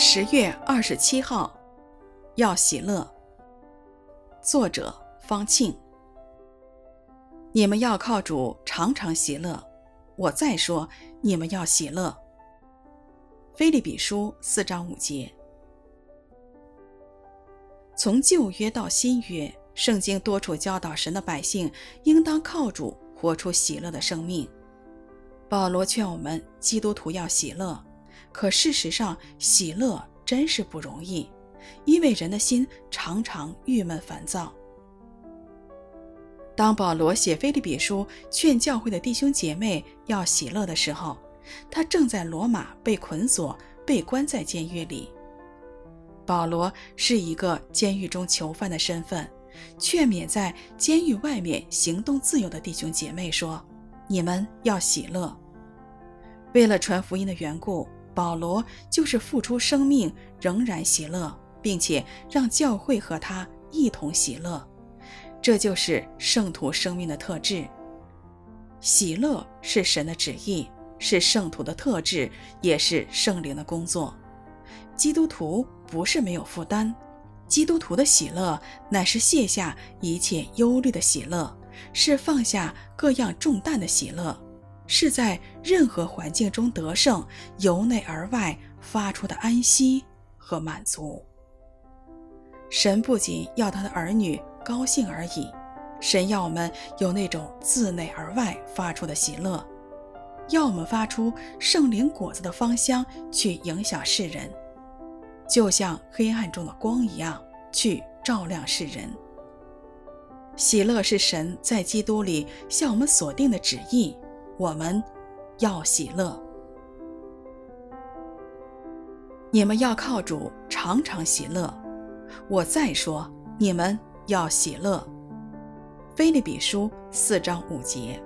十月二十七号，要喜乐。作者方庆。你们要靠主常常喜乐。我再说，你们要喜乐。腓利比书四章五节。从旧约到新约，圣经多处教导神的百姓应当靠主活出喜乐的生命。保罗劝我们基督徒要喜乐。可事实上，喜乐真是不容易，因为人的心常常郁闷烦躁。当保罗写腓利比书劝教会的弟兄姐妹要喜乐的时候，他正在罗马被捆锁，被关在监狱里。保罗是一个监狱中囚犯的身份，劝勉在监狱外面行动自由的弟兄姐妹说：“你们要喜乐。”为了传福音的缘故。保罗就是付出生命，仍然喜乐，并且让教会和他一同喜乐。这就是圣徒生命的特质。喜乐是神的旨意，是圣徒的特质，也是圣灵的工作。基督徒不是没有负担，基督徒的喜乐乃是卸下一切忧虑的喜乐，是放下各样重担的喜乐。是在任何环境中得胜，由内而外发出的安息和满足。神不仅要他的儿女高兴而已，神要我们有那种自内而外发出的喜乐，要我们发出圣灵果子的芳香，去影响世人，就像黑暗中的光一样，去照亮世人。喜乐是神在基督里向我们所定的旨意。我们要喜乐，你们要靠主常常喜乐。我再说，你们要喜乐。菲利比书四章五节。